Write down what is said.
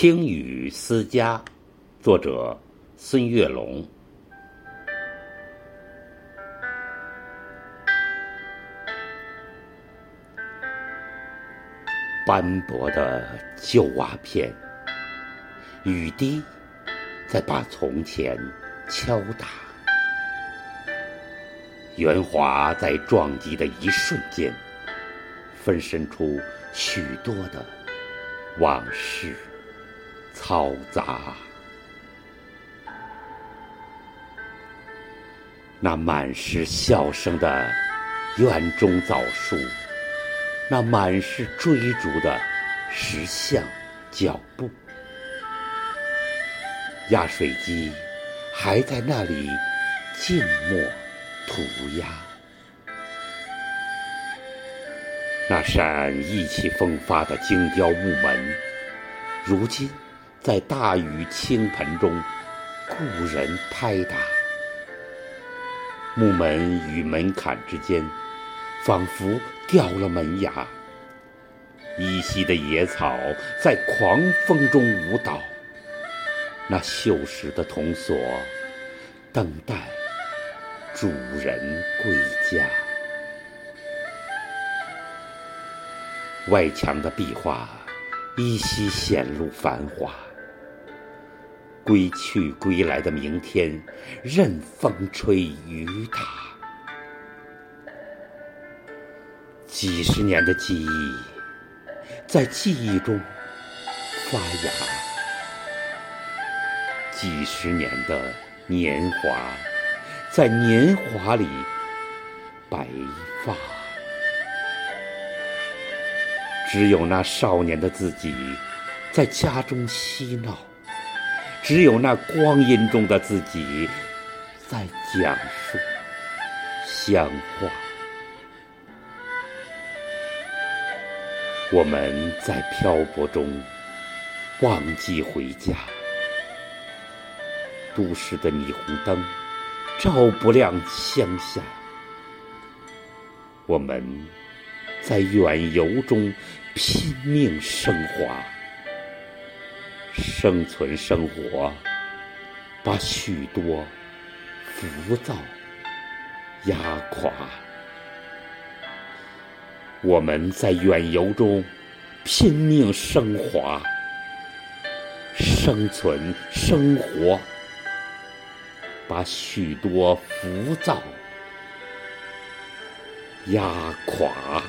听雨思家，作者孙月龙。斑驳的旧瓦片，雨滴在把从前敲打，圆滑在撞击的一瞬间，分身出许多的往事。嘈杂，那满是笑声的园中枣树，那满是追逐的石像脚步，压水机还在那里静默涂鸦，那扇意气风发的精雕木门，如今。在大雨倾盆中，故人拍打木门与门槛之间，仿佛掉了门牙。依稀的野草在狂风中舞蹈，那锈蚀的铜锁等待主人归家。外墙的壁画依稀显露繁华。归去归来的明天，任风吹雨打。几十年的记忆，在记忆中发芽；几十年的年华，在年华里白发。只有那少年的自己，在家中嬉闹。只有那光阴中的自己，在讲述乡话。我们在漂泊中忘记回家，都市的霓虹灯照不亮乡下。我们在远游中拼命升华。生存生活，把许多浮躁压垮。我们在远游中拼命升华，生存生活，把许多浮躁压垮。